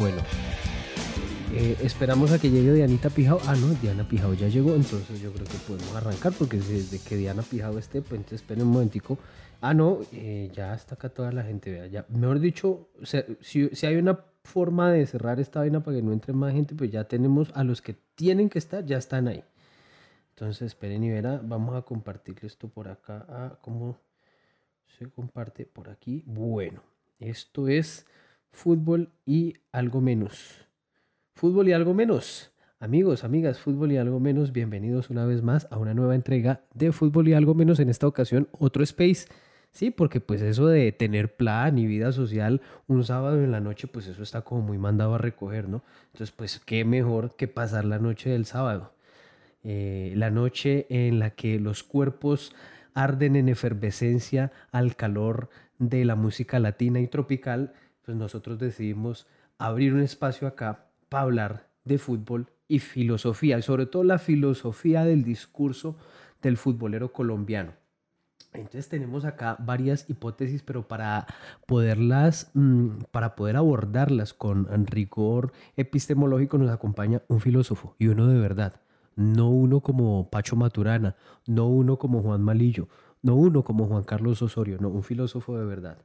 Bueno, eh, esperamos a que llegue Dianita Pijao. Ah, no, Diana Pijao ya llegó, entonces yo creo que podemos arrancar porque desde que Diana Pijao esté, pues entonces esperen un momentico. Ah, no, eh, ya está acá toda la gente, vea. Mejor dicho, si, si, hay una forma de cerrar esta vaina para que no entre más gente, pues ya tenemos a los que tienen que estar, ya están ahí. Entonces, esperen y verá, vamos a compartirle esto por acá. Ah, ¿Cómo se comparte por aquí? Bueno, esto es fútbol y algo menos. Fútbol y algo menos. Amigos, amigas, fútbol y algo menos, bienvenidos una vez más a una nueva entrega de fútbol y algo menos, en esta ocasión otro space. Sí, porque pues eso de tener plan y vida social un sábado en la noche, pues eso está como muy mandado a recoger, ¿no? Entonces, pues qué mejor que pasar la noche del sábado. Eh, la noche en la que los cuerpos arden en efervescencia al calor de la música latina y tropical, pues nosotros decidimos abrir un espacio acá para hablar de fútbol y filosofía, y sobre todo la filosofía del discurso del futbolero colombiano. Entonces tenemos acá varias hipótesis, pero para poderlas, mm, para poder abordarlas con rigor epistemológico nos acompaña un filósofo y uno de verdad, no uno como Pacho Maturana, no uno como Juan Malillo, no uno como Juan Carlos Osorio, no, un filósofo de verdad.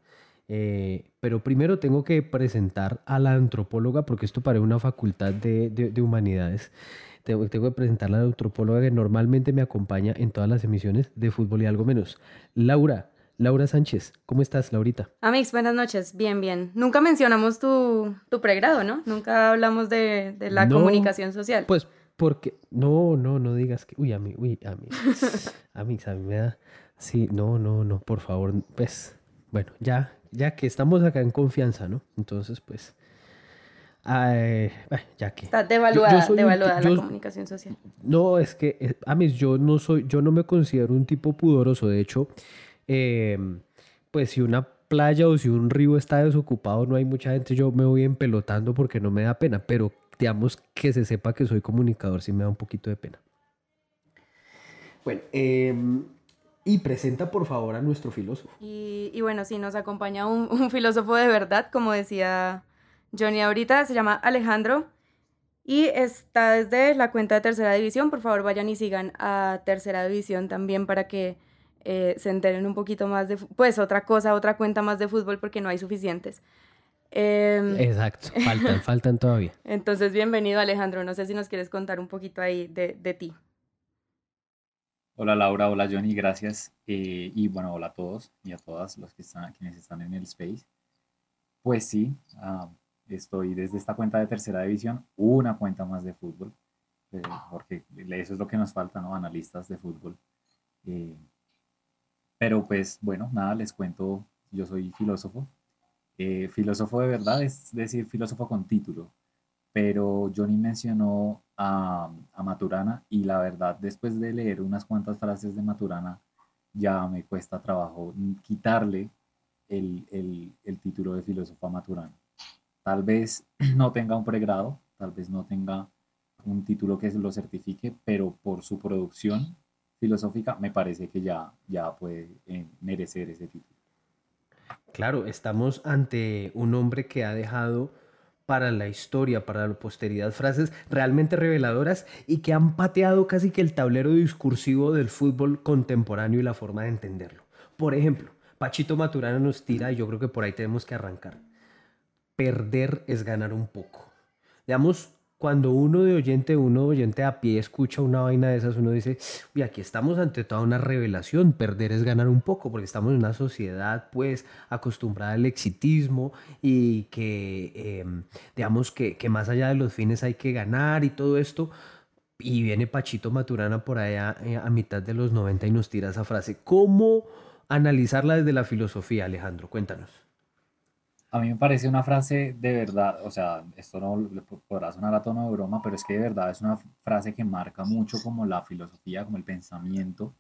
Eh, pero primero tengo que presentar a la antropóloga, porque esto parece una facultad de, de, humanidades. Tengo, tengo, que presentar a la antropóloga que normalmente me acompaña en todas las emisiones de fútbol y algo menos. Laura, Laura Sánchez, ¿cómo estás, Laurita? Amix, buenas noches, bien, bien. Nunca mencionamos tu, tu pregrado, ¿no? Nunca hablamos de, de la comunicación social. Pues porque, no, no, no digas que, uy, a mí, uy, a mí, a mí, a mí me da, sí, no, no, no, por favor, pues, bueno, ya, ya que estamos acá en confianza, ¿no? Entonces, pues, ya que... Está devaluada, devaluada la comunicación social. No, es que, eh, a mí, yo no soy, yo no me considero un tipo pudoroso, de hecho, em, pues si una playa o si un río está desocupado, no hay mucha gente, yo me voy empelotando porque no me da pena, pero digamos que se sepa que soy comunicador, sí me da un poquito de pena. Bueno, eh, y presenta por favor a nuestro filósofo. Y, bueno, sí, nos acompaña un, filósofo de verdad, como decía Johnny ahorita, se llama Alejandro y está desde la cuenta de Tercera División. Por favor, vayan y sigan a Tercera División también para que eh, se enteren un poquito más de, pues otra cosa, otra cuenta más de fútbol porque no hay suficientes. Em, Exacto, faltan, faltan todavía. Entonces, bienvenido Alejandro. No sé si nos quieres contar un poquito ahí de, de ti. Hola Laura, hola Johnny, gracias. Eh, y bueno, hola a todos y a todas los que están, quienes están en el space. Pues sí, ah, estoy desde esta cuenta de tercera división, una cuenta más de fútbol, eh, porque eso es lo que nos falta, ¿no? Analistas de fútbol. Eh, pero pues bueno, nada, les cuento, yo soy filósofo. filósofo de verdad, es decir, filósofo con título pero Johnny mencionó a, Maturana y la verdad, después de leer unas cuantas frases de Maturana, ya me cuesta trabajo quitarle el, título de filósofo a Maturana. Tal vez no tenga un pregrado, tal vez no tenga un título que lo certifique, pero por su producción filosófica me parece que ya, ya puede eh, merecer ese título. Claro, estamos ante un hombre que ha dejado para la historia, para la posteridad, frases realmente reveladoras y que han pateado casi que el tablero discursivo del fútbol contemporáneo y la forma de entenderlo. Por ejemplo, Pachito Maturana nos tira, y yo creo que por ahí tenemos que arrancar. Perder es ganar un poco. Digamos, cuando uno de oyente, uno de oyente a pie escucha una vaina de esas, uno dice, uy, aquí estamos ante toda una revelación, perder es ganar un poco, porque estamos en una sociedad pues acostumbrada al exitismo y que, em, digamos que, que más allá de los fines hay que ganar y todo esto. Y viene Pachito Maturana por allá eh, a mitad de los 90 y nos tira esa frase. ¿Cómo analizarla desde la filosofía, Alejandro? Cuéntanos. A mí me parece una frase de verdad, o sea, esto no podrá sonar a tono de broma, pero es que de verdad es una frase que marca mucho como la filosofía, como el pensamiento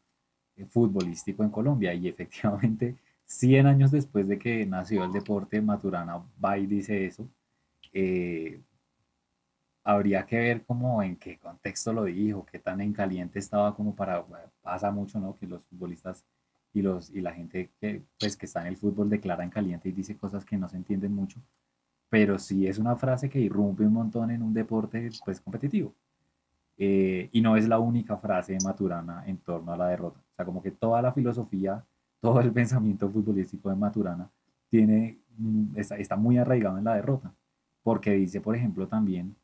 eh, futbolístico en Colombia. Y efectivamente, 100 años después de que nació el deporte, Maturana va y dice eso. Eh, habría que ver como en qué contexto lo dijo, qué tan en caliente estaba como para, pasa mucho, ¿no? Que los futbolistas y, los, y la gente que, pues, que está en el fútbol declara en caliente y dice cosas que no se entienden mucho. pero sí es una frase que irrumpe un montón en un deporte pues competitivo. Eh, y no es la única frase de Maturana en torno a la derrota. O sea, como que toda la filosofía, todo el pensamiento futbolístico de Maturana tiene, mm, está, está muy arraigado en la derrota, porque dice, por ejemplo, también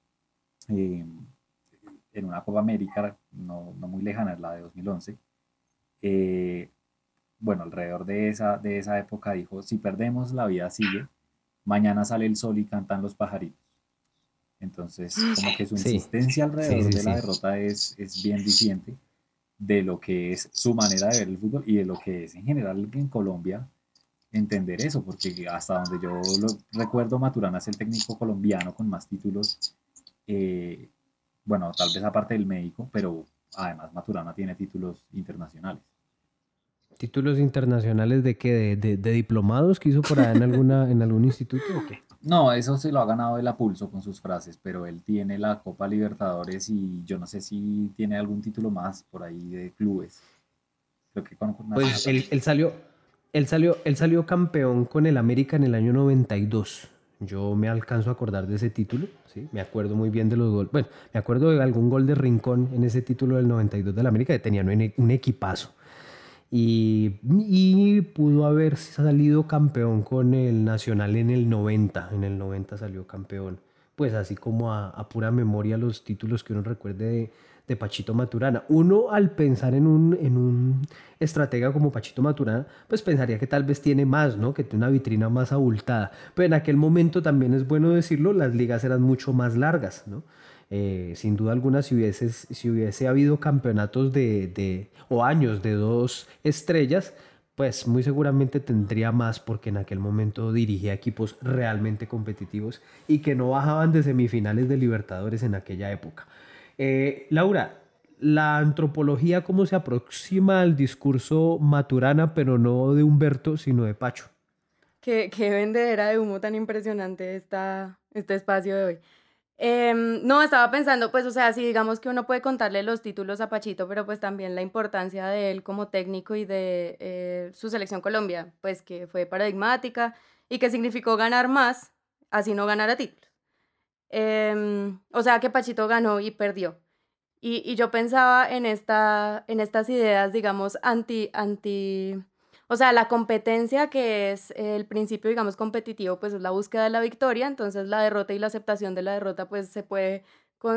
eh, en una Copa América, no, no, muy lejana, es la de 2011, eh, bueno, alrededor de esa, de esa época dijo, si perdemos, la vida sigue, mañana sale el sol y cantan los pajaritos. Entonces, como que su insistencia alrededor de la derrota es, es bien diciente de lo que es su manera de ver el fútbol y de lo que es en general en Colombia entender eso, porque hasta donde yo lo recuerdo, Maturana es el técnico colombiano con más títulos, eh, bueno, tal vez aparte del médico, pero además Maturana tiene títulos internacionales. ¿Títulos internacionales de qué? ¿De, de, diplomados que hizo por allá en, alguna, en algún instituto o qué? No, eso se lo ha ganado el apulso con sus frases, pero él tiene la Copa Libertadores y yo no sé si tiene algún título más por ahí de clubes. Creo que con, pues él, él, salió, él, salió, él salió campeón con el América en el año 92. Yo me alcanzo a acordar de ese título, ¿sí? Me acuerdo muy bien de los goles. Bueno, me acuerdo de algún gol de Rincón en ese título del 92 del América, que tenía un equipazo. Y, pudo haber salido campeón con el Nacional en el 90. En el 90 salió campeón. Pues así como a, pura memoria los títulos que uno recuerde de, de, Pachito Maturana. Uno al pensar en un, en un estratega como Pachito Maturana, pues pensaría que tal vez tiene más, ¿no? Que tiene una vitrina más abultada. Pero en aquel momento también es bueno decirlo, las ligas eran mucho más largas, ¿no? Eh, sin duda alguna, si hubiese, si hubiese habido campeonatos de, o años de dos estrellas, pues muy seguramente tendría más porque en aquel momento dirigía equipos realmente competitivos y que no bajaban de semifinales de Libertadores en aquella época. Eh, Laura, la antropología, ¿cómo se aproxima al discurso maturana, pero no de Humberto, sino de Pacho? Qué, qué vendedera de humo tan impresionante esta, este espacio de hoy. Em, no, estaba pensando, pues, o sea, sí, digamos que uno puede contarle los títulos a Pachito, pero pues también la importancia de él como técnico y de eh, su selección Colombia, pues que fue paradigmática y que significó ganar más, así no ganar a títulos. Em, o sea, que Pachito ganó y perdió. Y, y yo pensaba en, esta, en estas ideas, digamos, anti, anti o sea, la competencia que es el principio, digamos, competitivo, pues es la búsqueda de la victoria, entonces la derrota y la aceptación de la derrota, pues se puede,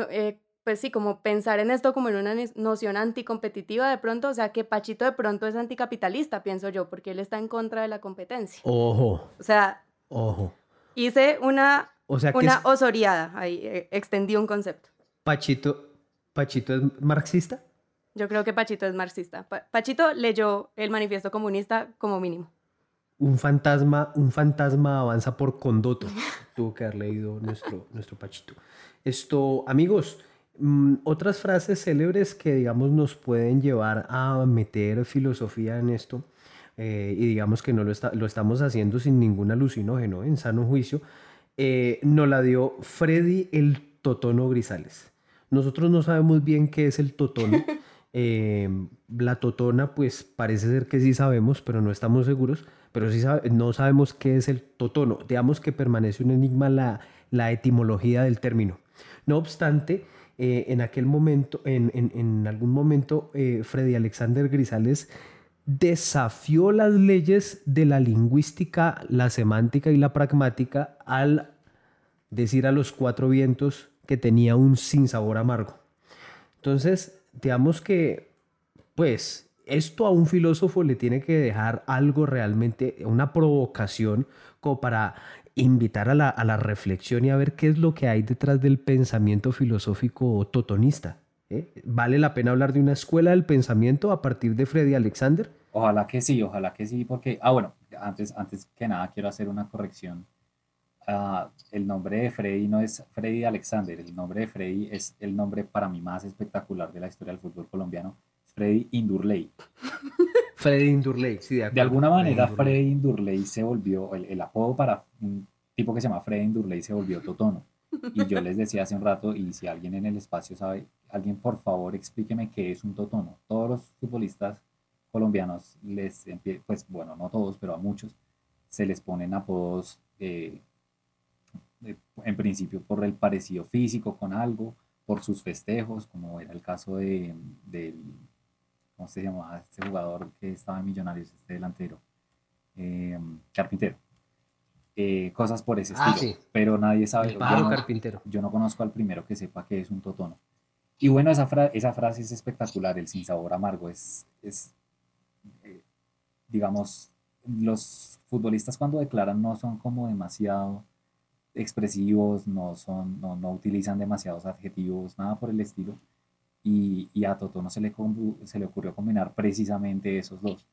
eh, pues sí, como pensar en esto como en una noción anticompetitiva de pronto, o sea, que Pachito de pronto es anticapitalista, pienso yo, porque él está en contra de la competencia. Ojo. O sea, ojo. Hice una, o sea, una osoriada, ahí eh, extendí un concepto. Pachito, ¿Pachito es marxista? Yo creo que Pachito es marxista. Pachito leyó el manifiesto comunista como mínimo. Un fantasma, un fantasma avanza por condoto. Tuvo que haber leído nuestro, nuestro Pachito. Esto, amigos, mm, otras frases célebres que, digamos, nos pueden llevar a meter filosofía en esto, eh, y digamos que no lo, está, lo estamos haciendo sin ningún alucinógeno, en sano juicio, eh, nos la dio Freddy el Totono Grisales. Nosotros no sabemos bien qué es el totono. Eh, la totona, pues parece ser que sí sabemos, pero no estamos seguros, pero sí no sabemos qué es el totono. Digamos que permanece un enigma la, la etimología del término. No obstante, eh, en aquel momento, en, algún momento, eh, Freddy Alexander Grisales desafió las leyes de la lingüística, la semántica y la pragmática al decir a los cuatro vientos que tenía un sinsabor amargo. Entonces, digamos que, pues, esto a un filósofo le tiene que dejar algo realmente, una provocación como para invitar a la, reflexión y a ver qué es lo que hay detrás del pensamiento filosófico totonista. ¿eh? ¿Vale la pena hablar de una escuela del pensamiento a partir de Freddy Alexander? Ojalá que sí, ojalá que sí, porque, ah, bueno, antes, antes que nada quiero hacer una corrección Ah, el nombre de Freddy no es Freddy Alexander, el nombre de Freddy es el nombre para mí más espectacular de la historia del fútbol colombiano, Freddy Indurley. Freddy Indurley, sí, de, de alguna manera Freddy Indurley se volvió, el, apodo para un tipo que se llama Freddy Indurley se volvió Totono. Y yo les decía hace un rato, y si alguien en el espacio sabe, alguien por favor explíqueme qué es un Totono. Todos los futbolistas colombianos les, pues bueno, no todos, pero a muchos, se les ponen apodos eh, en principio por el parecido físico con algo, por sus festejos, como era el caso de, del, ¿cómo se llamaba? Este jugador que estaba en Millonarios, este delantero, eh, Carpintero. Eh, cosas por ese Ah, estilo, sí. pero nadie sabe. El yo no- carpintero. yo no conozco al primero que sepa que es un totono. Y bueno, esa, fra- esa frase es espectacular, el sinsabor amargo. Es, es eh, digamos, los futbolistas cuando declaran no son como demasiado expresivos, no, son, no, no utilizan demasiados adjetivos, nada por el estilo. Y, y a Totono se le, se le ocurrió combinar precisamente esos dos.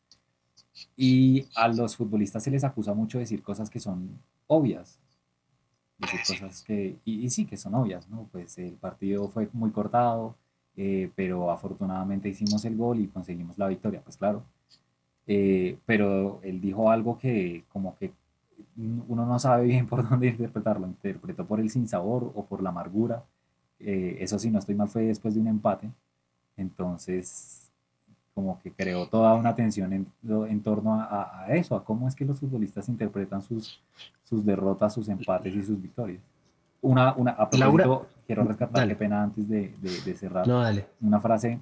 Y a los futbolistas se les acusa mucho de decir cosas que son obvias, decir cosas que, y, y sí, que son obvias, ¿no? Pues el partido fue muy cortado, eh, pero afortunadamente hicimos el gol y conseguimos la victoria, pues claro. Eh, pero él dijo algo que como que uno no sabe bien por dónde interpretarlo, interpretó por el sinsabor o por la amargura. Eh, eso si no estoy mal fue después de un empate, entonces como que creó toda una tensión en, en torno a, a- eso, a cómo es que los futbolistas interpretan sus, sus derrotas, sus empates y sus victorias. Una, una, a Laura, quiero rescatar, qué pena antes de, de- de cerrar, No, dale. una frase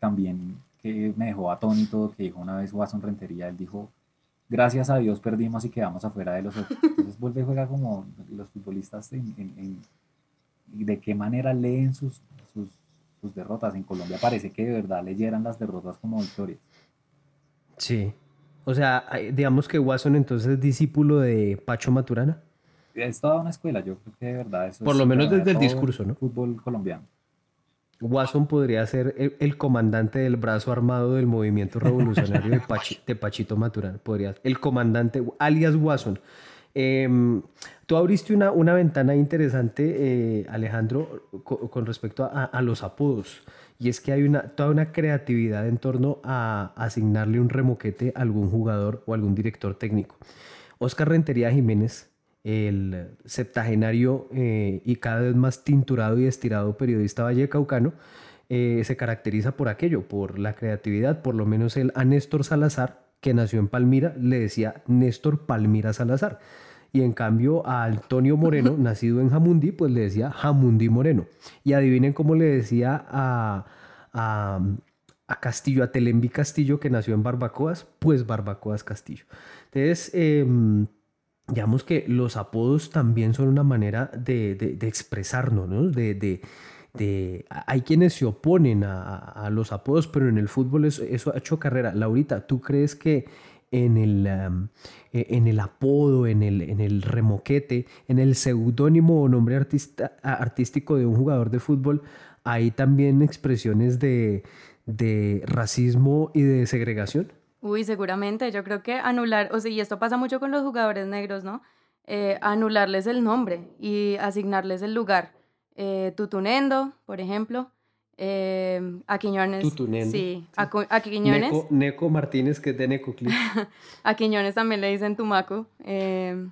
también que me dejó atónito, que dijo una vez Watson Rentería, él dijo, gracias a Dios perdimos y quedamos afuera de los otros. Entonces vuelve y juega como los futbolistas en, en- en- y de qué manera leen sus, sus, sus derrotas. En Colombia parece que de verdad leyeran las derrotas como victorias. Sí. O sea, digamos que Watson entonces es discípulo de Pacho Maturana. Es toda una escuela, yo creo que de verdad eso Por es lo menos desde el discurso, ¿no? Fútbol colombiano. Watson podría ser el, el comandante del brazo armado del movimiento revolucionario de, Pachi- de Pachito Maturana. Podría, el comandante, alias Watson. Em, tú abriste una, una ventana interesante, eh, Alejandro, co- con, respecto a, a los apodos. Y es que hay una, toda una creatividad en torno a asignarle un remoquete a algún jugador o algún director técnico. Oscar Rentería Jiménez, el septagenario eh, y cada vez más tinturado y estirado periodista vallecaucano, eh, se caracteriza por aquello, por la creatividad. Por lo menos él a Néstor Salazar, que nació en Palmira, le decía Néstor Palmira Salazar. Y en cambio a Antonio Moreno, nacido en Jamundí, pues le decía Jamundí Moreno. Y adivinen cómo le decía a, a, a Castillo, a Telembi Castillo, que nació en Barbacoas, pues Barbacoas Castillo. Entonces, em, digamos que los apodos también son una manera de, de- expresarnos, ¿no? De, de- hay quienes se oponen a, los apodos, pero en el fútbol eso, eso ha hecho carrera. Laurita, ¿tú crees que en el, eh, en el apodo, en el, en el remoquete, en el seudónimo o nombre artista- artístico de un jugador de fútbol, hay también expresiones de, de racismo y de segregación? Uy, seguramente. Yo creo que anular, o sea, y esto pasa mucho con los jugadores negros, ¿no? Eh, anularles el nombre y asignarles el lugar. Eh, Tutunendo, por ejemplo. Eh, a Quiñones. Tutunendo, Sí, a, a Quiñones. Neco, Neco Martínez, que es de Neco Clip. A Quiñones también le dicen Tumaco. eh,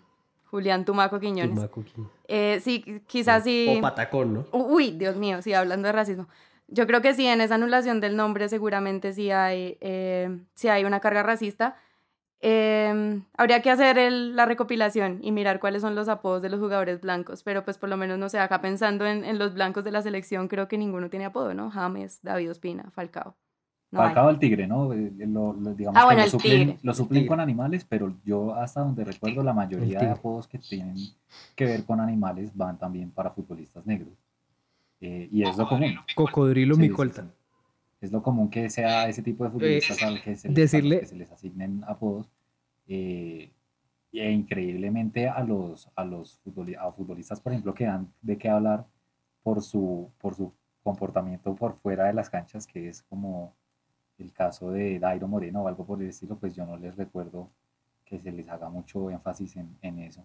Julián Tumaco Quiñones. Tumaco Qui- Eh, sí, qui- quizás sí. O Patacón, ¿no? Uy, Dios mío, sí, hablando de racismo. Yo creo que sí, en esa anulación del nombre seguramente sí hay, eh, sí hay una carga racista. Em, habría que hacer el- la recopilación y mirar cuáles son los apodos de los jugadores blancos, pero pues por lo menos, no sé, acá pensando en, en los blancos de la selección, creo que ninguno tiene apodo, ¿no? James, David Ospina, Falcao. No hay. Falcao el tigre, ¿no? Eh, lo- lo- digamos Ah, que bueno, lo el suplen, tigre. lo suplen tigre. con animales, pero yo hasta donde recuerdo la mayoría de apodos que tienen que ver con animales van también para futbolistas negros. Eh, y es lo común. Cocodrilo Sí, sí, Micolta. sí. Es lo común que sea ese tipo de futbolistas al que se les, decirle- que se les asignen apodos. eh, e increíblemente a los, a los futboli- a futbolistas, por ejemplo, que dan de qué hablar por su, por su comportamiento por fuera de las canchas, que es como el caso de Dairo Moreno o algo por el estilo, pues yo no les recuerdo que se les haga mucho énfasis en, en eso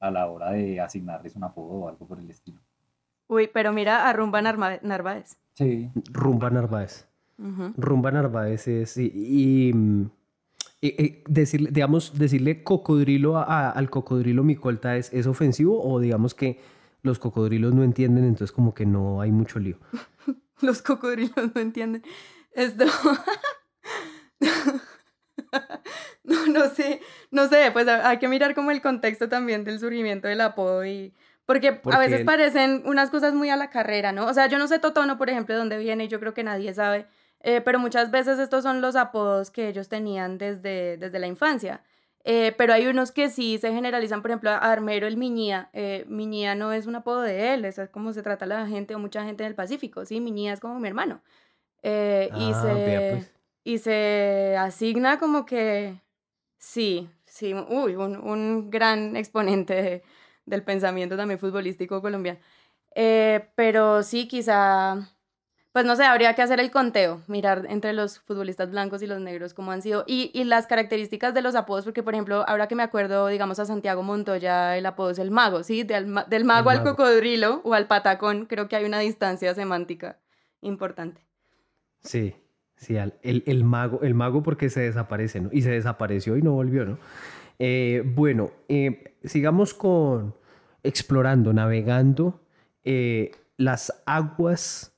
a la hora de asignarles un apodo o algo por el estilo. Uy, pero mira a Rumba Narváez. Sí, Rumba Narváez. Rumba Narváez es. Y, y, y- y decirle, digamos, decirle cocodrilo a- a- al cocodrilo Micolta es, es ofensivo o digamos que los cocodrilos no entienden, entonces como que no hay mucho lío. Los cocodrilos no entienden. Esto. no, no sé, no sé, pues hay que mirar como el contexto también del surgimiento del apodo y... Porque, a veces parecen unas cosas muy a la carrera, ¿no? O sea, yo no sé Totono, por ejemplo, de dónde viene y yo creo que nadie sabe, eh, pero muchas veces estos son los apodos que ellos tenían desde, desde la infancia. Eh, pero hay unos que sí se generalizan, por ejemplo, a Armero el Miñía. Eh, Miñía no es un apodo de él, es como se trata la gente o mucha gente en el Pacífico, ¿sí? Miñía es como mi hermano. y, ah, se, pues. y se asigna como que, sí, sí, uy, un, un gran exponente del pensamiento también futbolístico colombiano. Eh, pero sí, quizá, pues no sé, habría que hacer el conteo, mirar entre los futbolistas blancos y los negros cómo han sido, y, y las características de los apodos, porque por ejemplo, ahora que me acuerdo, digamos, a Santiago Montoya, el apodo es el mago, ¿sí? Del, del mago al cocodrilo o al patacón, creo que hay una distancia semántica importante. Sí, Sí, el, el, mago, el mago porque se desaparece, ¿no? Y se desapareció y no volvió, ¿no? Eh, bueno, eh, sigamos con explorando, navegando eh, las aguas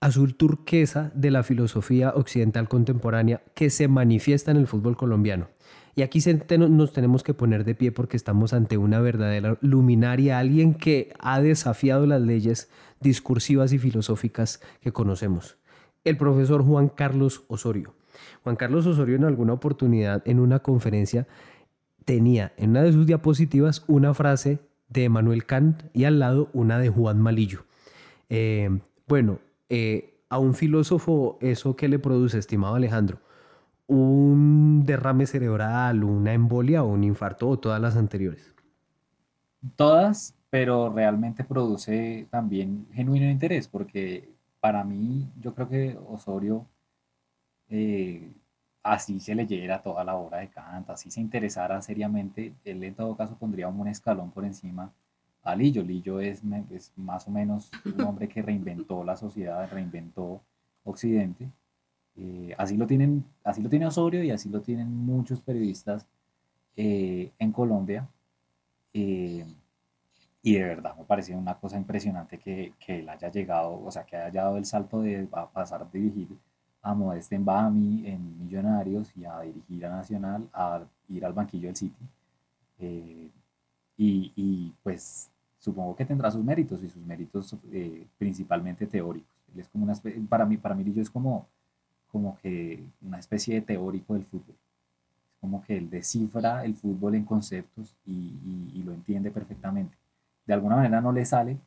azul turquesa de la filosofía occidental contemporánea que se manifiesta en el fútbol colombiano. Y aquí nos tenemos que poner de pie porque estamos ante una verdadera luminaria, alguien que ha desafiado las leyes discursivas y filosóficas que conocemos el profesor Juan Carlos Osorio. Juan Carlos Osorio en alguna oportunidad en una conferencia tenía en una de sus diapositivas una frase de Emmanuel Kant y al lado una de Juan Malillo. Eh, bueno, eh, a un filósofo eso que le produce, estimado Alejandro, un derrame cerebral, una embolia o un infarto o todas las anteriores. Todas, pero realmente produce también genuino interés porque para mí, yo creo que Osorio, eh, así se leyera toda la obra de Kant, así se interesara seriamente, él en todo caso pondría un escalón por encima a Lillo. Lillo es, más o menos un hombre que reinventó la sociedad, reinventó Occidente. Eh, así, lo tienen, así lo tiene Osorio y así lo tienen muchos periodistas eh, en Colombia. Y de verdad me pareció una cosa impresionante que, que, él haya llegado, o sea, que haya dado el salto de pasar a dirigir a Modeste en Bami, en Millonarios, y a dirigir a Nacional, a ir al banquillo del City. Eh, y, y, pues supongo que tendrá sus méritos, y sus méritos eh, principalmente teóricos. Él es como una para mí, para yo es como, como que una especie de teórico del fútbol. Es como que él descifra el fútbol en conceptos y, y lo entiende perfectamente de alguna manera no le sale,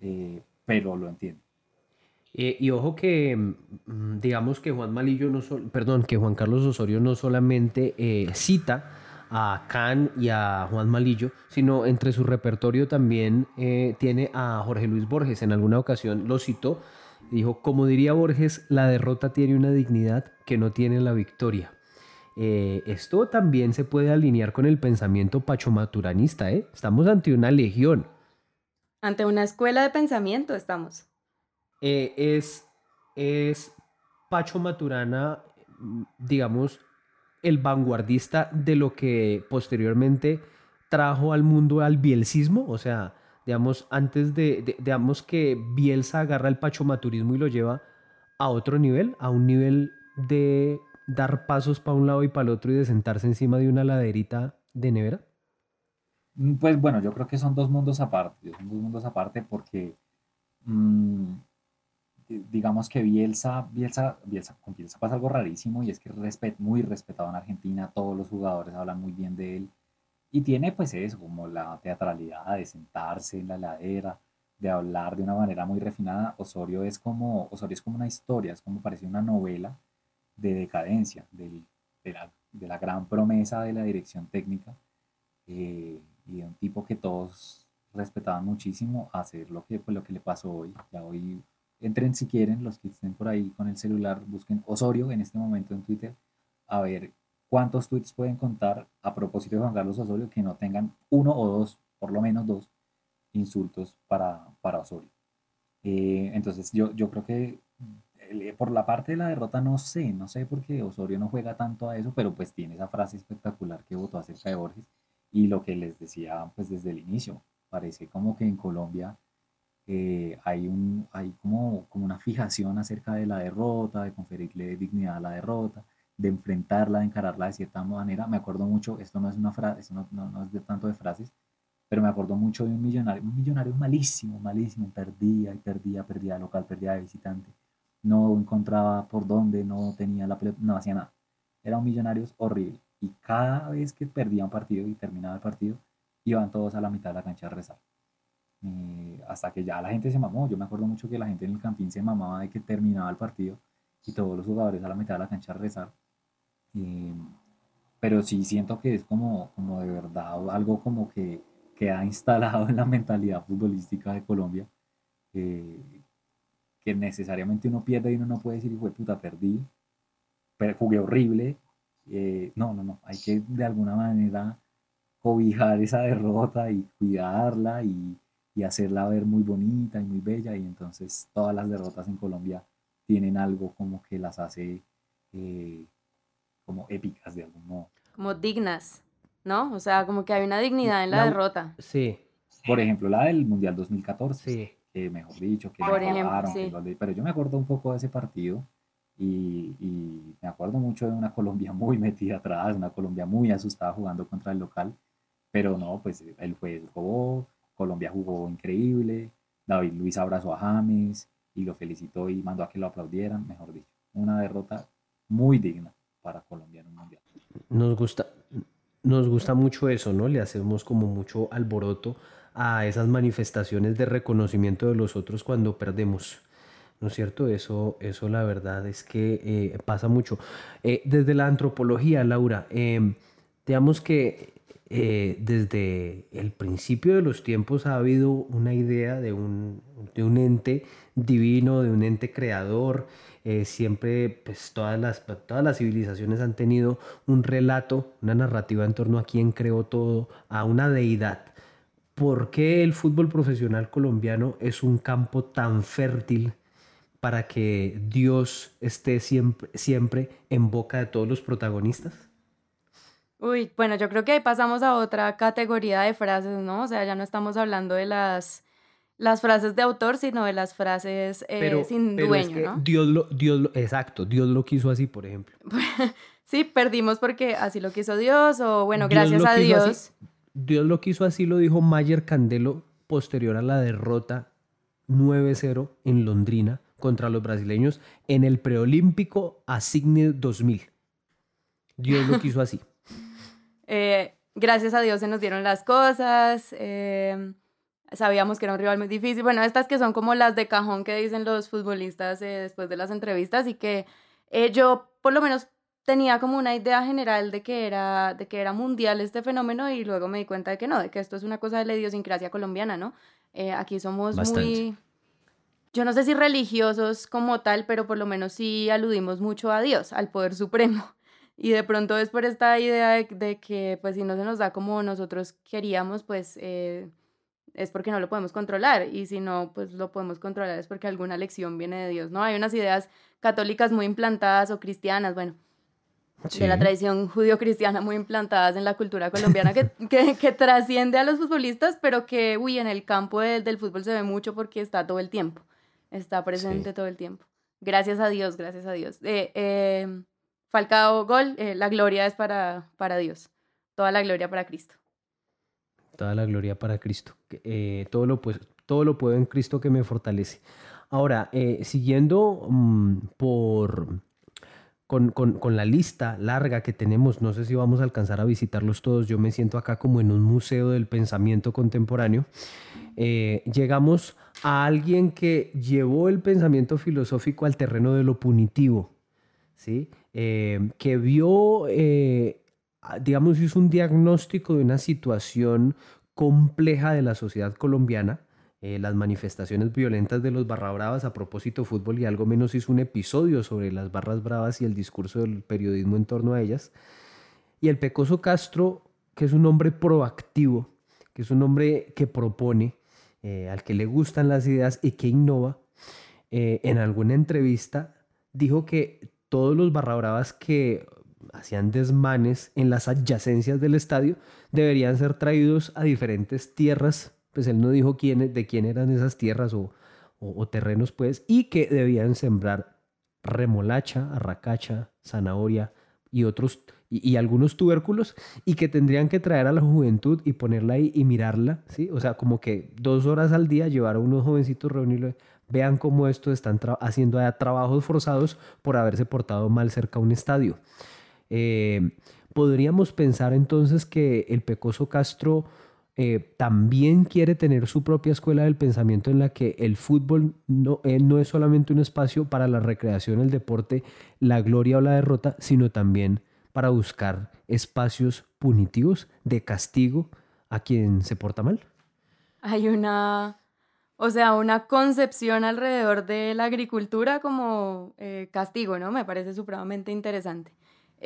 eh, pero lo entiende. Eh, y ojo que, mm, digamos que Juan Malillo, no perdón, que Juan Carlos Osorio no solamente eh, cita a Can y a Juan Malillo, sino entre su repertorio también tiene a Jorge Luis Borges. En alguna ocasión lo citó, dijo, como diría Borges, la derrota tiene una dignidad que no tiene la victoria. Eh, esto también se puede alinear con el pensamiento pachomaturanista, ¿eh? Estamos ante una legión. Ante una escuela de pensamiento estamos. Eh, es, es Pacho Maturana, digamos, el vanguardista de lo que posteriormente trajo al mundo al bielcismo, o sea, digamos, antes de, digamos que Bielsa agarra el pachomaturismo y lo lleva a otro nivel, a un nivel de dar pasos para un lado y para el otro y de sentarse encima de una laderita de nevera? Mm, pues bueno, yo creo que son dos mundos aparte, son dos mundos aparte porque mm, digamos que Bielsa, Bielsa, Bielsa, con Bielsa pasa algo rarísimo y es que es muy respetado en Argentina, todos los jugadores hablan muy bien de él y tiene pues eso, como la teatralidad de sentarse en la ladera, de hablar de una manera muy refinada. Osorio es como, Osorio es como una historia, es como parece una novela de decadencia, de, la, de, la, gran promesa de la dirección técnica eh, y de un tipo que todos respetaban muchísimo hacer lo que, pues, lo que le pasó hoy. Ya hoy entren si quieren, los que estén por ahí con el celular, busquen Osorio en este momento en Twitter, a ver cuántos tweets pueden contar a propósito de Juan Carlos Osorio que no tengan uno o dos, por lo menos dos, insultos para, para Osorio. Eh, entonces yo, yo creo que eh, por la parte de la derrota no sé, no sé por qué Osorio no juega tanto a eso, pero pues tiene esa frase espectacular que votó acerca de Borges y lo que les decía pues desde el inicio, parece como que en Colombia eh, hay, un, hay como, como una fijación acerca de la derrota, de conferirle dignidad a la derrota, de enfrentarla, de encararla de cierta manera. Me acuerdo mucho, esto no es una frase, no, no, no es de tanto de frases, pero me acuerdo mucho de un millonario, un millonario malísimo, malísimo, perdía y perdía, perdía local, perdía de visitante, no encontraba por dónde, no tenía la no hacía nada. Era un millonario horrible. Y cada vez que perdía un partido y terminaba el partido, iban todos a la mitad de la cancha a rezar. Eh, hasta que ya la gente se mamó. Yo me acuerdo mucho que la gente en el campín se mamaba de que terminaba el partido y todos los jugadores a la mitad de la cancha a rezar. Eh, pero sí siento que es como, como de verdad algo como que, que ha instalado en la mentalidad futbolística de Colombia. Eh, que necesariamente uno pierde y uno no puede decir, fue puta, perdí, pero jugué horrible. no, no, no, hay que de alguna manera cobijar esa derrota y cuidarla y, y hacerla ver muy bonita y muy bella. Y entonces todas las derrotas en Colombia tienen algo como que las hace eh, como épicas de algún modo. Como dignas, ¿no? O sea, como que hay una dignidad en la, derrota. Sí. Por ejemplo, la del Mundial 2014. Sí. Que mejor dicho, que Por ejemplo, sí. pero yo me acuerdo un poco de ese partido y, y, me acuerdo mucho de una Colombia muy metida atrás, una Colombia muy asustada jugando contra el local, pero no, pues él fue, jugó, Colombia jugó increíble, David Luis abrazó a James y lo felicitó y mandó a que lo aplaudieran, mejor dicho. Una derrota muy digna para Colombia en un mundial. Nos gusta, nos gusta mucho eso, ¿no? Le hacemos como mucho alboroto a esas manifestaciones de reconocimiento de los otros cuando perdemos. ¿No es cierto? Eso, eso la verdad es que eh, pasa mucho. Eh, desde la antropología, Laura, eh, digamos que eh, desde el principio de los tiempos ha habido una idea de un, de un ente divino, de un ente creador. Eh, siempre, pues todas las, todas las civilizaciones han tenido un relato, una narrativa en torno a quién creó todo, a una deidad. ¿Por qué el fútbol profesional colombiano es un campo tan fértil para que Dios esté siempre, siempre en boca de todos los protagonistas? Uy, bueno, yo creo que ahí pasamos a otra categoría de frases, ¿no? O sea, ya no estamos hablando de las, las frases de autor, sino de las frases eh, sin dueño, ¿no? Dios lo, Dios lo, exacto, Dios lo quiso así, por ejemplo. sí, perdimos porque así lo quiso Dios, o bueno, gracias a Dios. Dios lo quiso así, lo dijo Mayer Candelo posterior a la derrota 9-0 en Londrina contra los brasileños en el preolímpico a 2000. Dios lo quiso así. Eh, gracias a Dios se nos dieron las cosas. Em, sabíamos que era un rival muy difícil. Bueno, estas que son como las de cajón que dicen los futbolistas eh, después de las entrevistas y que eh, yo por lo menos tenía como una idea general de que, era, de que era mundial este fenómeno y luego me di cuenta de que no, de que esto es una cosa de la idiosincrasia colombiana, ¿no? aquí somos muy, yo no sé si religiosos como tal, pero por lo menos sí aludimos mucho a Dios, al poder supremo. Y de pronto es por esta idea de, que, pues, si no se nos da como nosotros queríamos, pues, eh, es porque no lo podemos controlar. Y si no, pues, lo podemos controlar es porque alguna lección viene de Dios, ¿no? Hay unas ideas católicas muy implantadas o cristianas, bueno, de la tradición judío-cristiana muy implantadas en la cultura colombiana que, que, trasciende a los futbolistas, pero que, uy, en el campo del fútbol se ve mucho porque está todo el tiempo, está presente todo el tiempo. Gracias a Dios, gracias a Dios. Eh, eh, Falcao, gol, eh, la gloria es para, para Dios. Toda la gloria para Cristo. Toda la gloria para Cristo. Eh, todo, lo, pues, todo lo puedo en Cristo que me fortalece. Ahora, eh, siguiendo mm, por, con, con, la lista larga que tenemos, no sé si vamos a alcanzar a visitarlos todos, yo me siento acá como en un museo del pensamiento contemporáneo, llegamos a alguien que llevó el pensamiento filosófico al terreno de lo punitivo, ¿sí? Eh, que vio, eh, digamos, hizo un diagnóstico de una situación compleja de la sociedad colombiana, eh, las manifestaciones violentas de los barra bravas a propósito fútbol y algo menos hizo un episodio sobre las barras bravas y el discurso del periodismo en torno a ellas. Y el Pecoso Castro, que es un hombre proactivo, que es un hombre que propone, al que le gustan las ideas y que innova, en alguna entrevista dijo que todos los barra que hacían desmanes en las adyacencias del estadio deberían ser traídos a diferentes tierras, pues él no dijo quién, de quién eran esas tierras o, terrenos, pues, y que debían sembrar remolacha, arracacha, zanahoria, y otros y, algunos tubérculos y que tendrían que traer a la juventud y ponerla ahí y mirarla, ¿sí? O sea, como que dos horas al día llevar a unos jovencitos, reunirlos, vean cómo estos están haciendo trabajos forzados por haberse portado mal cerca a un estadio. Eh, podríamos pensar entonces que el Pecoso Castro eh, también quiere tener su propia escuela del pensamiento en la que el fútbol no, eh, no es solamente un espacio para la recreación, el deporte, la gloria o la derrota, sino también para buscar espacios punitivos de castigo a quien se porta mal. Hay una, o sea, una concepción alrededor de la agricultura como eh, castigo, ¿no? Me parece supremamente interesante.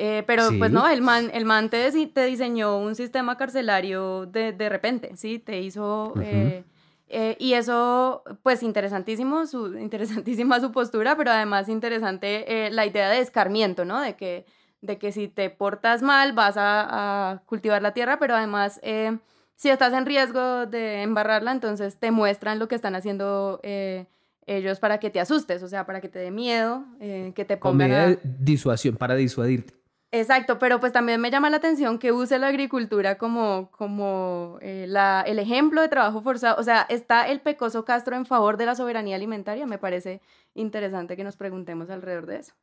Eh, pero pues no, el man, el man te, te, diseñó un sistema carcelario de, de repente, ¿sí? Te hizo... Eh, eh, y eso, pues interesantísimo, su, interesantísima su postura, pero además interesante la idea de escarmiento, ¿no? De que, de que si te portas mal vas a, a cultivar la tierra, pero además si estás en riesgo de embarrarla, entonces te muestran lo que están haciendo ellos para que te asustes, o sea, para que te dé miedo, que te pongan... Con de disuasión, para disuadirte. Exacto, pero pues también me llama la atención que use la agricultura como, como eh, la, el ejemplo de trabajo forzado. O sea, ¿está el Pecoso Castro en favor de la soberanía alimentaria? Me parece interesante que nos preguntemos alrededor de eso.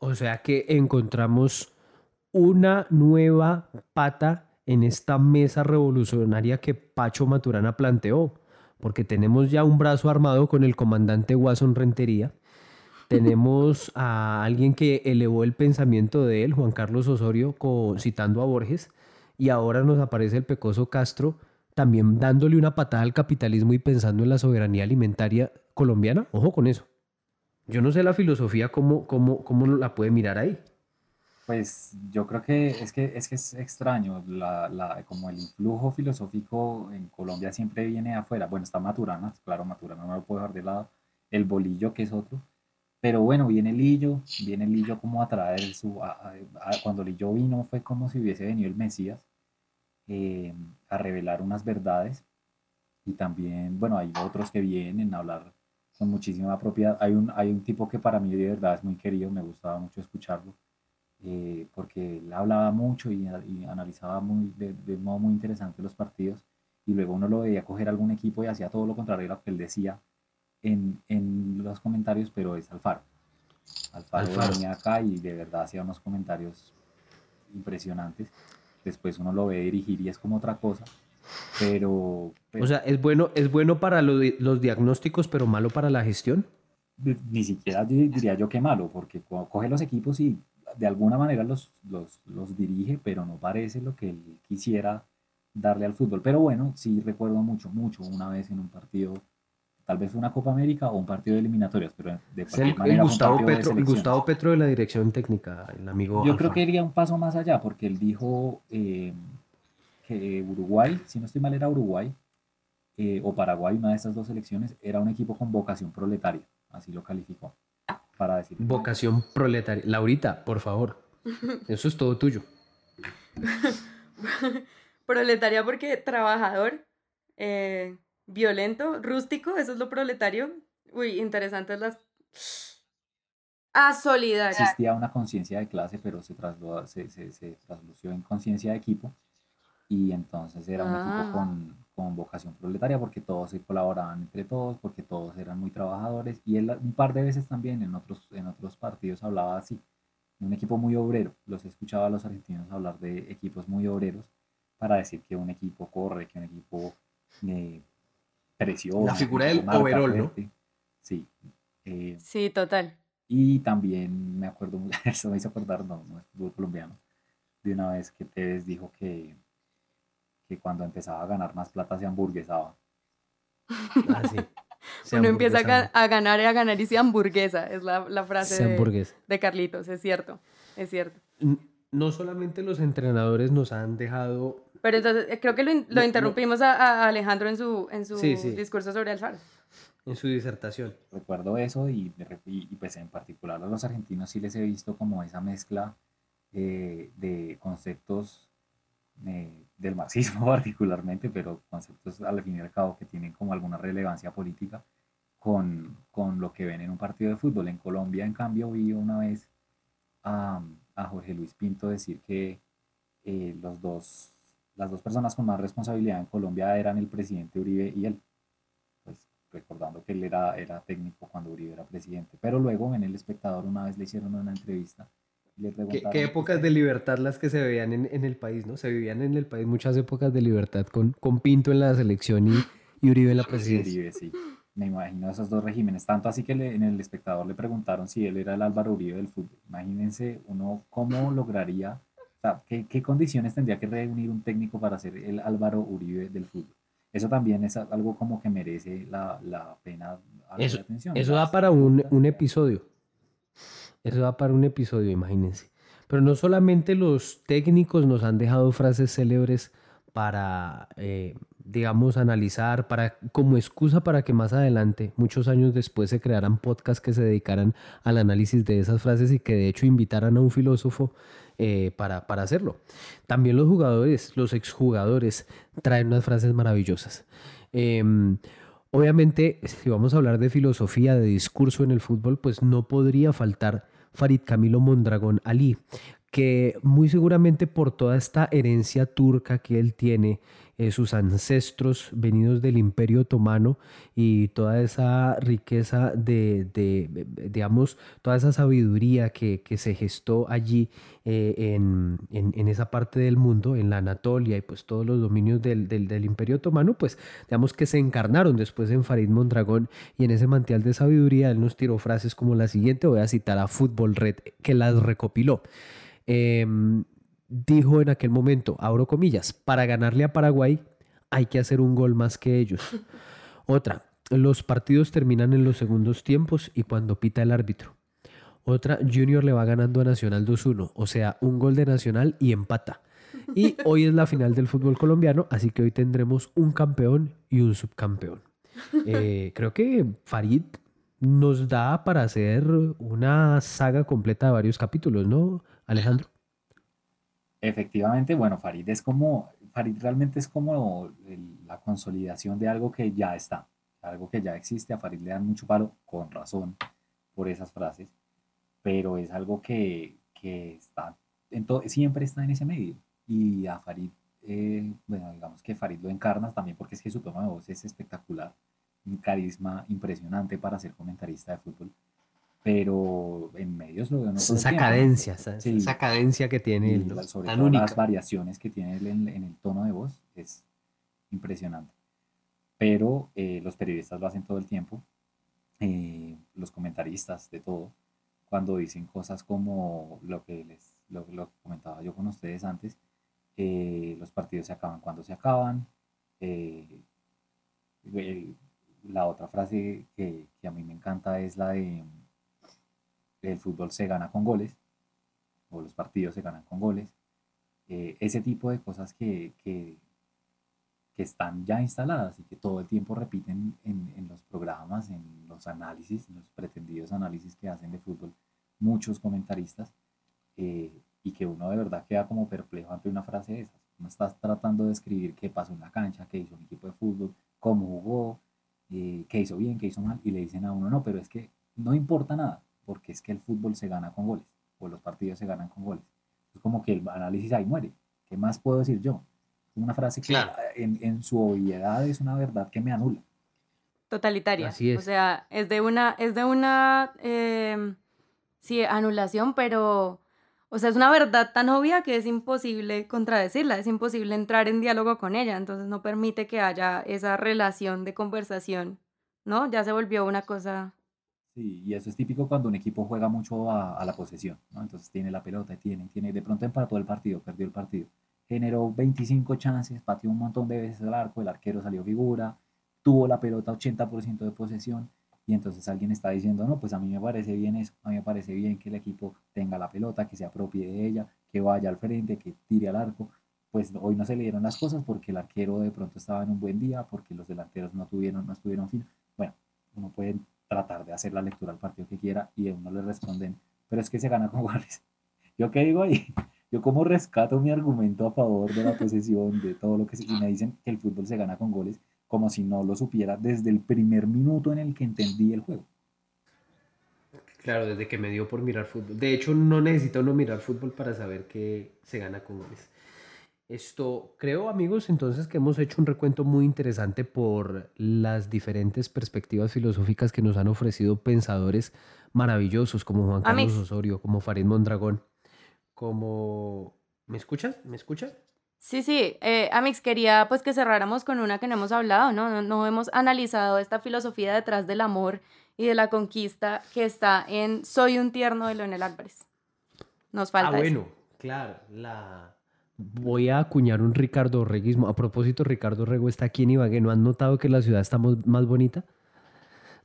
O sea que encontramos una nueva pata en esta mesa revolucionaria que Pacho Maturana planteó, porque tenemos ya un brazo armado con el comandante Watson Rentería tenemos a alguien que elevó el pensamiento de él, Juan Carlos Osorio, citando a Borges, y ahora nos aparece el pecoso Castro también dándole una patada al capitalismo y pensando en la soberanía alimentaria colombiana. Ojo con eso. Yo no sé la filosofía cómo, cómo, cómo la puede mirar ahí. Pues yo creo que es que es, que es extraño, la, como el influjo filosófico en Colombia siempre viene afuera. Bueno, está Maturana, claro, Maturana no lo puedo dejar de lado. El bolillo, que es otro, pero bueno, viene Lillo, viene Lillo como a traer su... cuando Lillo vino fue como si hubiese venido el Mesías eh, a revelar unas verdades. Y también, bueno, hay otros que vienen a hablar con muchísima propiedad. Hay un, hay un tipo que para mí de verdad es muy querido, me gustaba mucho escucharlo, eh, porque él hablaba mucho y, analizaba muy, de, de, modo muy interesante los partidos. Y luego uno lo veía coger algún equipo y hacía todo lo contrario de lo que él decía en, en los comentarios, pero es Alfaro. Alfaro, Alfaro. venía acá y de verdad hacía unos comentarios impresionantes. Después uno lo ve dirigir y es como otra cosa. Pero, O sea, ¿es bueno, ¿es bueno para los diagnósticos, pero malo para la gestión? Ni siquiera diría yo que malo, porque coge los equipos y de alguna manera los, los, los dirige, pero no parece lo que él quisiera darle al fútbol. Pero bueno, sí recuerdo mucho, mucho una vez en un partido tal vez una Copa América o un partido de eliminatorias, pero de cualquier manera. Gustavo, Petro, de Gustavo Petro de la dirección técnica, el amigo. Yo creo que iría un paso más allá, porque él dijo eh, que Uruguay, si no estoy mal, era Uruguay eh, o Paraguay, una de esas dos selecciones, era un equipo con vocación proletaria, así lo calificó. Para decir. Vocación proletaria. Laurita, por favor. Eso es todo tuyo. proletaria porque trabajador. Eh, violento, rústico, eso es lo proletario. Uy, interesantes las... Ah, solidaridad. Existía una conciencia de clase, pero se, trasladó, se, se, se traslució en conciencia de equipo y entonces era un equipo ah. con, con, vocación proletaria porque todos se colaboraban entre todos, porque todos eran muy trabajadores y él un par de veces también en otros, en otros partidos hablaba así, un equipo muy obrero, los escuchaba a los argentinos hablar de equipos muy obreros para decir que un equipo corre, que un equipo eh, la figura del overall, ¿no? Sí. Eh, sí, total. Y también me acuerdo, eso me hizo acordar, no, no es fútbol colombiano, de una vez que Tevez dijo que, que cuando empezaba a ganar más plata se hamburguesaba. Ah, sí. Uno empieza a, ganar y a ganar y se hamburguesa, es la, la frase de, de, Carlitos, es cierto, es cierto. No solamente los entrenadores nos han dejado pero entonces eh, creo que lo, lo interrumpimos a, Alejandro en su, en su discurso sobre Alfaro. En su disertación. Recuerdo eso y, y, pues en particular a los argentinos sí les he visto como esa mezcla eh, de conceptos eh, del marxismo particularmente, pero conceptos al fin y al cabo que tienen como alguna relevancia política con, con lo que ven en un partido de fútbol. En Colombia, en cambio, vi una vez a a Jorge Luis Pinto decir que eh, los dos, las dos personas con más responsabilidad en Colombia eran el presidente Uribe y él. Pues recordando que él era, era técnico cuando Uribe era presidente. Pero luego en El Espectador una vez le hicieron una entrevista. Le ¿Qué, ¿Qué, épocas de libertad las que se veían en, en, el país, ¿no? Se vivían en el país muchas épocas de libertad con, con Pinto en la selección y, y Uribe en la presidencia. Uribe, sí me imagino esos dos regímenes. Tanto así que en el espectador le preguntaron si él era el Álvaro Uribe del fútbol. Imagínense uno cómo lograría, o sea, qué, qué condiciones tendría que reunir un técnico para ser el Álvaro Uribe del fútbol. Eso también es algo como que merece la, la pena eso, atención. Eso da para un, un episodio. Eso da para un episodio, imagínense. Pero no solamente los técnicos nos han dejado frases célebres para eh, digamos, analizar para, como excusa para que más adelante, muchos años después, se crearan podcasts que se dedicaran al análisis de esas frases y que de hecho invitaran a un filósofo eh, para, para, hacerlo. También los jugadores, los exjugadores, traen unas frases maravillosas. Em, obviamente, si vamos a hablar de filosofía, de discurso en el fútbol, pues no podría faltar Farid Camilo Mondragón Ali, que muy seguramente por toda esta herencia turca que él tiene, eh, sus ancestros venidos del Imperio Otomano y toda esa riqueza de, de digamos, toda esa sabiduría que, que se gestó allí eh, en, en, esa parte del mundo, en la Anatolia y pues todos los dominios del, del, Imperio Otomano, pues digamos que se encarnaron después en Farid Mondragón y en ese mantial de sabiduría él nos tiró frases como la siguiente, voy a citar a Fútbol Red que las recopiló. Em, dijo en aquel momento, abro comillas, para ganarle a Paraguay hay que hacer un gol más que ellos. Otra, los partidos terminan en los segundos tiempos y cuando pita el árbitro. Otra, Junior le va ganando a Nacional 2-1, o sea, un gol de Nacional y empata. Y hoy es la final del fútbol colombiano, así que hoy tendremos un campeón y un subcampeón. Eh, creo que Farid nos da para hacer una saga completa de varios capítulos, ¿no, Alejandro? Efectivamente, bueno, Farid es como, Farid realmente es como la consolidación de algo que ya está, algo que ya existe. A Farid le dan mucho palo, con razón, por esas frases, pero es algo que, que está, en siempre está en ese medio. Y a Farid, eh, bueno, digamos que Farid lo encarna también porque es que su tono de voz es espectacular, un carisma impresionante para ser comentarista de fútbol pero en medios lo veo esa cadencia, esa, cadencia que tiene él, sobre todo las variaciones que tiene él en, el tono de voz es impresionante. Pero eh, los periodistas lo hacen todo el tiempo, eh, los comentaristas de todo, cuando dicen cosas como lo que les lo, lo comentaba yo con ustedes antes, eh, los partidos se acaban cuando se acaban. la otra frase que, que a mí me encanta es la de el fútbol se gana con goles, o los partidos se ganan con goles. Eh, ese tipo de cosas que, que, están ya instaladas y que todo el tiempo repiten en, los programas, en los análisis, en los pretendidos análisis que hacen de fútbol muchos comentaristas, eh, y que uno de verdad queda como perplejo ante una frase de esas. Uno está tratando de escribir qué pasó en la cancha, qué hizo un equipo de fútbol, cómo jugó, eh, qué hizo bien, qué hizo mal, y le dicen a uno, no, pero es que no importa nada porque es que el fútbol se gana con goles, o los partidos se ganan con goles. Es como que el análisis ahí muere. ¿Qué más puedo decir yo? Una frase que en, su obviedad es una verdad que me anula. Totalitaria. Así es. O sea, es de una, es de una, em, sí, anulación, pero, o sea, es una verdad tan obvia que es imposible contradecirla, es imposible entrar en diálogo con ella, entonces no permite que haya esa relación de conversación, ¿no? Ya se volvió una cosa Y eso es típico cuando un equipo juega mucho a, la posesión, ¿no? Entonces tiene la pelota, tiene, tiene, de pronto empató el partido, perdió el partido. Generó 25 chances, pateó un montón de veces al arco, el arquero salió figura, tuvo la pelota 80% de posesión, y entonces alguien está diciendo, no, pues a mí me parece bien eso, a mí me parece bien que el equipo tenga la pelota, que se apropie de ella, que vaya al frente, que tire al arco. Pues hoy no se le dieron las cosas porque el arquero de pronto estaba en un buen día, porque los delanteros no tuvieron, no estuvieron fin. Bueno, uno puede tratar de hacer la lectura al partido que quiera y a uno le responden, pero es que se gana con goles. ¿Yo qué digo ahí? Yo como rescato mi argumento a favor de la posesión, de todo lo que se, y me dicen que el fútbol se gana con goles, como si no lo supiera desde el primer minuto en el que entendí el juego. Claro, desde que me dio por mirar fútbol. De hecho, no necesita uno mirar fútbol para saber que se gana con goles. Esto, creo amigos, entonces que hemos hecho un recuento muy interesante por las diferentes perspectivas filosóficas que nos han ofrecido pensadores maravillosos como Juan Carlos Osorio, como Farid Mondragón, como... ¿Me escuchas? ¿Me escuchas? Sí, sí, eh, Amix, quería pues que cerráramos con una que no hemos hablado, ¿no? ¿no? No hemos analizado esta filosofía detrás del amor y de la conquista que está en Soy un tierno de Leonel Álvarez. Nos falta. Ah, bueno, claro, la voy a acuñar un Ricardo Reguismo. A propósito, Ricardo Rego está aquí en Ibagué. ¿No han notado que la ciudad está más bonita?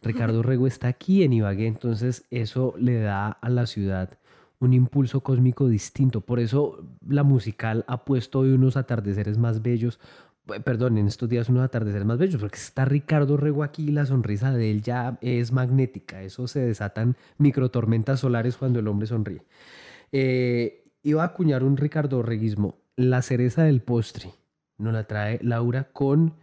Ricardo Rego está aquí en Ibagué, entonces eso le da a la ciudad un impulso cósmico distinto. Por eso la musical ha puesto hoy unos atardeceres más bellos. Eh, perdón, en estos días unos atardeceres más bellos, porque está Ricardo Rego aquí y la sonrisa de él ya es magnética. Eso se desatan microtormentas solares cuando el hombre sonríe. Eh, iba a acuñar un Ricardo Reguismo la cereza del postre nos la trae Laura con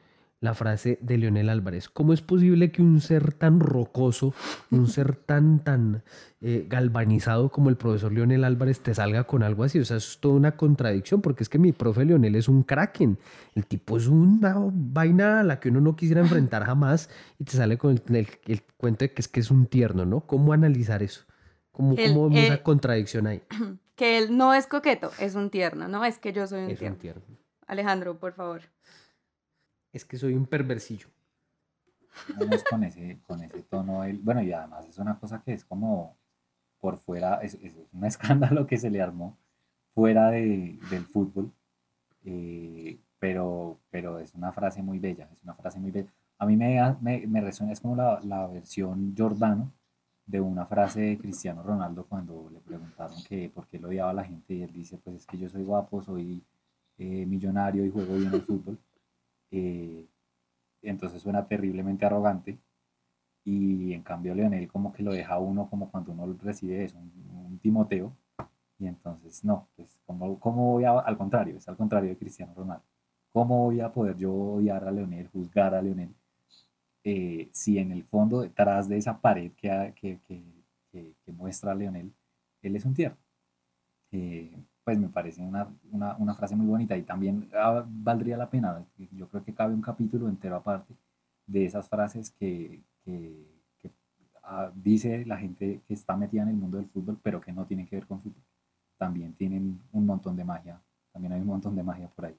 la frase de Leonel Álvarez. ¿Cómo es posible que un ser tan rocoso, un ser tan, tan eh, galvanizado como el profesor Leonel Álvarez te salga con algo así? O sea, es toda una contradicción, porque es que mi profe Leonel es un kraken. El tipo es una vaina a la que uno no quisiera enfrentar jamás y te sale con el, cuento de que es que es un tierno, ¿no? ¿Cómo analizar eso? ¿Cómo, cómo vemos esa contradicción ahí? que él no es coqueto, es un tierno, ¿no? Es que yo soy un, tierno. Alejandro, por favor. Es que soy un perversillo. Vamos con ese, con ese tono. bueno, y además es una cosa que es como por fuera, es, un escándalo que se le armó fuera de, del fútbol. Eh, pero, pero es una frase muy bella, es una frase muy bella. A mí me, me, me resuena, es como la, la versión Jordano de una frase de Cristiano Ronaldo cuando le preguntaron que por qué lo odiaba a la gente y él dice, pues es que yo soy guapo, soy eh, millonario y juego bien el fútbol. Eh, entonces suena terriblemente arrogante y en cambio Leonel como que lo deja uno como cuando uno recibe eso, un, Timoteo y entonces no, pues ¿cómo, cómo voy a, al contrario, es al contrario de Cristiano Ronaldo, ¿cómo voy a poder yo odiar a Leonel, juzgar a Leonel eh, si en el fondo, detrás de esa pared que, que, que, que muestra Leonel, él es un tierno. Eh, pues me parece una, una, una, frase muy bonita y también ah, valdría la pena, yo creo que cabe un capítulo entero aparte de esas frases que, ah, dice la gente que está metida en el mundo del fútbol, pero que no tienen que ver con fútbol. También tienen un montón de magia, también hay un montón de magia por ahí.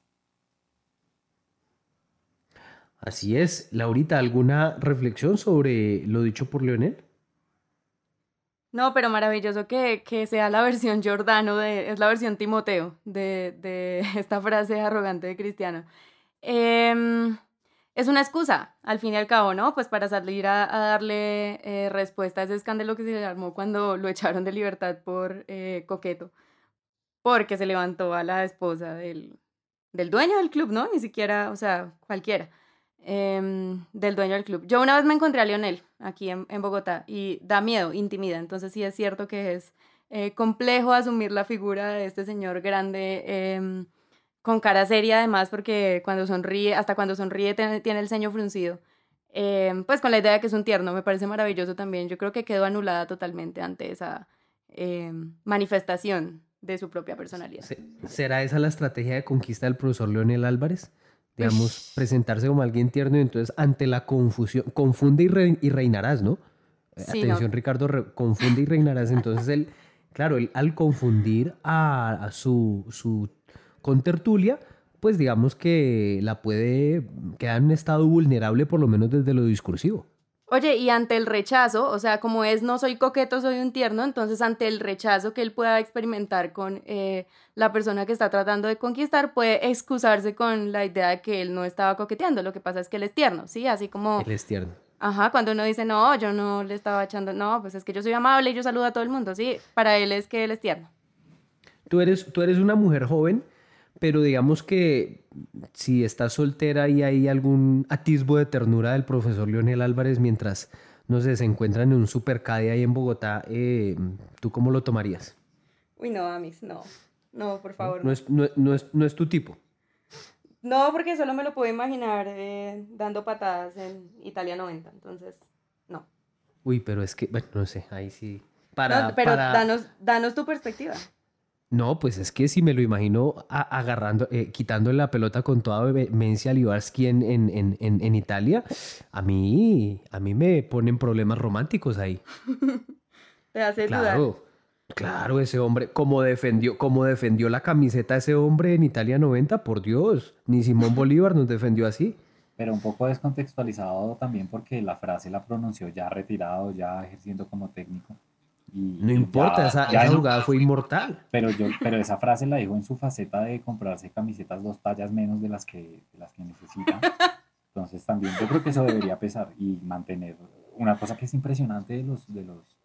Así es. Laurita, ¿alguna reflexión sobre lo dicho por Leonel? No, pero maravilloso que, sea la versión Giordano, de, es la versión Timoteo de, esta frase arrogante de Cristiano. Em, es una excusa, al fin y al cabo, ¿no? Pues para salir a, darle eh, respuesta a ese escándalo que se le armó cuando lo echaron de libertad por eh, coqueto, porque se levantó a la esposa del, del dueño del club, ¿no? Ni siquiera, o sea, cualquiera. Em, del dueño del club. Yo una vez me encontré a Lionel aquí en, Bogotá y da miedo, intimida. Entonces sí es cierto que es eh, complejo asumir la figura de este señor grande em, con cara seria además porque cuando sonríe, hasta cuando sonríe tiene, el ceño fruncido. Em, pues con la idea de que es un tierno, me parece maravilloso también. Yo creo que quedó anulada totalmente ante esa manifestación de su propia personalidad. ¿Será esa la estrategia de conquista del profesor Leonel Álvarez? Digamos, presentarse como alguien tierno y entonces ante la confusión, confunde y, reinarás, ¿no? Atención, Ricardo, confunde y reinarás. Entonces él, claro, él al confundir a, su, su contertulia, pues digamos que la puede quedar en un estado vulnerable, por lo menos desde lo discursivo. Oye, y ante el rechazo, o sea, como es no soy coqueto, soy un tierno, entonces ante el rechazo que él pueda experimentar con eh, la persona que está tratando de conquistar, puede excusarse con la idea de que él no estaba coqueteando, lo que pasa es que él es tierno, ¿sí? Así como... Él es tierno. Ajá, cuando uno dice, no, yo no le estaba echando, no, pues es que yo soy amable y yo saludo a todo el mundo, sí, para él es que él es tierno. Tú eres, tú eres una mujer joven pero digamos que si estás soltera y hay algún atisbo de ternura del profesor Leonel Álvarez mientras, no sé, se encuentran en un supercade ahí en Bogotá, eh, ¿tú cómo lo tomarías? Uy, no, Amis, no. No, por favor. No, Es, no, es, tu tipo. No, porque solo me lo puedo imaginar eh, dando patadas en Italia 90, entonces, no. Uy, pero es que, bueno, no sé, ahí sí. Para, No, pero para- danos, danos tu perspectiva. No, pues es que si me lo imagino a- agarrando, eh, quitándole la pelota con toda vehemencia a Libarski en, en, en, en- Italia, a mí, a mí me ponen problemas románticos ahí. Te hace dudar. Claro, claro, ese hombre, como defendió, como defendió la camiseta ese hombre en Italia 90, por Dios, ni Simón Bolívar nos defendió así. Pero un poco descontextualizado también porque la frase la pronunció ya retirado, ya ejerciendo como técnico. No importa, ya- esa, ya esa no- jugada fue inmortal. Pero, yo, pero esa frase la dijo en su faceta de comprarse camisetas dos tallas menos de las que, de las que necesita. Entonces también yo creo que eso debería pesar y mantener una cosa que es impresionante de los, de los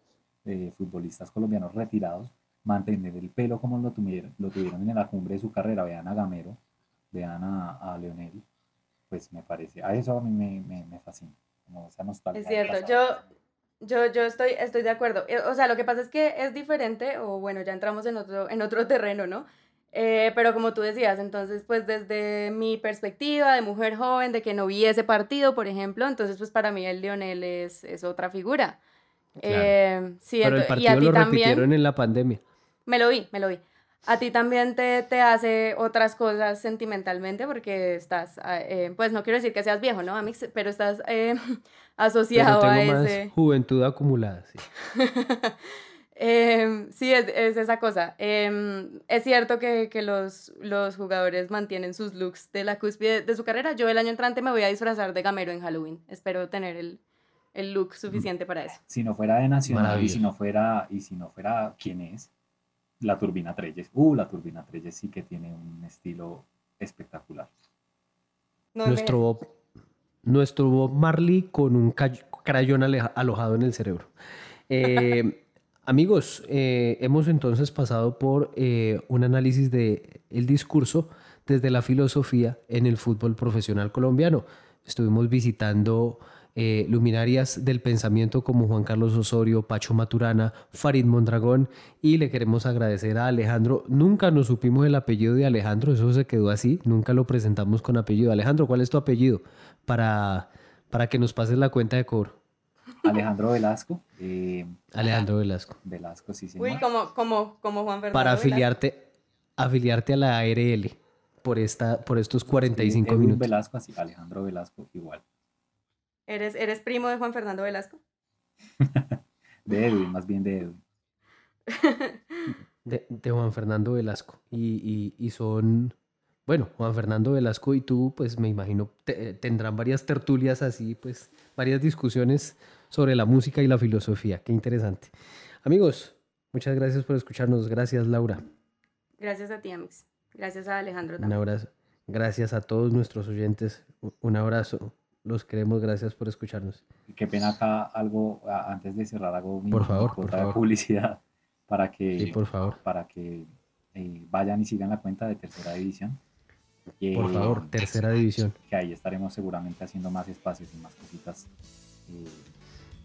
eh, futbolistas colombianos retirados, mantener el pelo como lo tuvieron, lo tuvieron en la cumbre de su carrera. Vean a Gamero, vean a, a Leonel, pues me parece, a eso a mí me, me, me fascina. Como esa nostalgia Es cierto, yo, yo, yo estoy, estoy de acuerdo. Eh, O sea, lo que pasa es que es diferente, o bueno, ya entramos en otro, en otro terreno, ¿no? Eh, pero como tú decías, entonces, pues desde mi perspectiva de mujer joven, de que no vi ese partido, por ejemplo, entonces, pues para mí el Lionel es, es otra figura. Claro. Eh, sí, Pero el y a partido ti lo también. repitieron en la pandemia. Me lo vi, me lo vi. A ti también te, te hace otras cosas sentimentalmente porque estás, ah, eh, pues no quiero decir que seas viejo, ¿no, Amix? Pero estás eh, Pero asociado a tengo más ese... juventud acumulada, sí. Em, sí, es, es esa cosa. Em, es cierto que, que los, los jugadores mantienen sus looks de la cúspide de su carrera. Yo el año entrante me voy a disfrazar de gamero en Halloween. Espero tener el, el look suficiente para eso. si no fuera de Nacional y si no fuera, y si no fuera quién es, la Turbina Treyes. Uh, la Turbina Treyes sí que tiene un estilo espectacular. No nuestro. Bob, nuestro Bob Marley con un crayón aleja- alojado en el cerebro. Eh, amigos, eh, hemos entonces pasado por eh, un análisis de el discurso desde la filosofía en el fútbol profesional colombiano. Estuvimos visitando eh, luminarias del pensamiento como Juan Carlos Osorio, Pacho Maturana, Farid Mondragón y le queremos agradecer a Alejandro. Nunca nos supimos el apellido de Alejandro, eso se quedó así, nunca lo presentamos con apellido. Alejandro, ¿cuál es tu apellido? Para, para que nos pases la cuenta de cobro. Alejandro Velasco. eh, Alejandro Velasco. Velasco, sí, señor. Uy, como, como, como Juan Fernando. Para Velasco. afiliarte, afiliarte a la ARL por, esta, por estos 45 Edwin minutos. Velasco, así, Alejandro Velasco, igual. ¿Eres, ¿Eres primo de Juan Fernando Velasco? De Edwin, más bien de Edwin. De, de Juan Fernando Velasco. Y, y- y son, bueno, Juan Fernando Velasco y tú, pues me imagino, te- tendrán varias tertulias así, pues varias discusiones sobre la música y la filosofía. Qué interesante. Amigos, muchas gracias por escucharnos. Gracias, Laura. Gracias a ti, Amix. Gracias a Alejandro Un también. abrazo. Gracias a todos nuestros oyentes. Un abrazo. Los queremos. Gracias por escucharnos. Qué pena acá algo, antes de cerrar, hago mi, Por favor, por de favor. publicidad para que, Sí, por favor. para que eh, vayan y sigan la cuenta de Tercera División. Por Eh, favor, tercera división. que ahí estaremos seguramente haciendo más espacios y más cositas eh,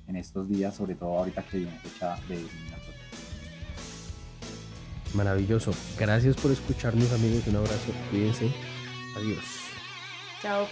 en estos días, sobre todo ahorita que viene fecha de eliminatoria. Maravilloso. Gracias por escucharnos, amigos. Un abrazo. Cuídense. Adiós. Chao.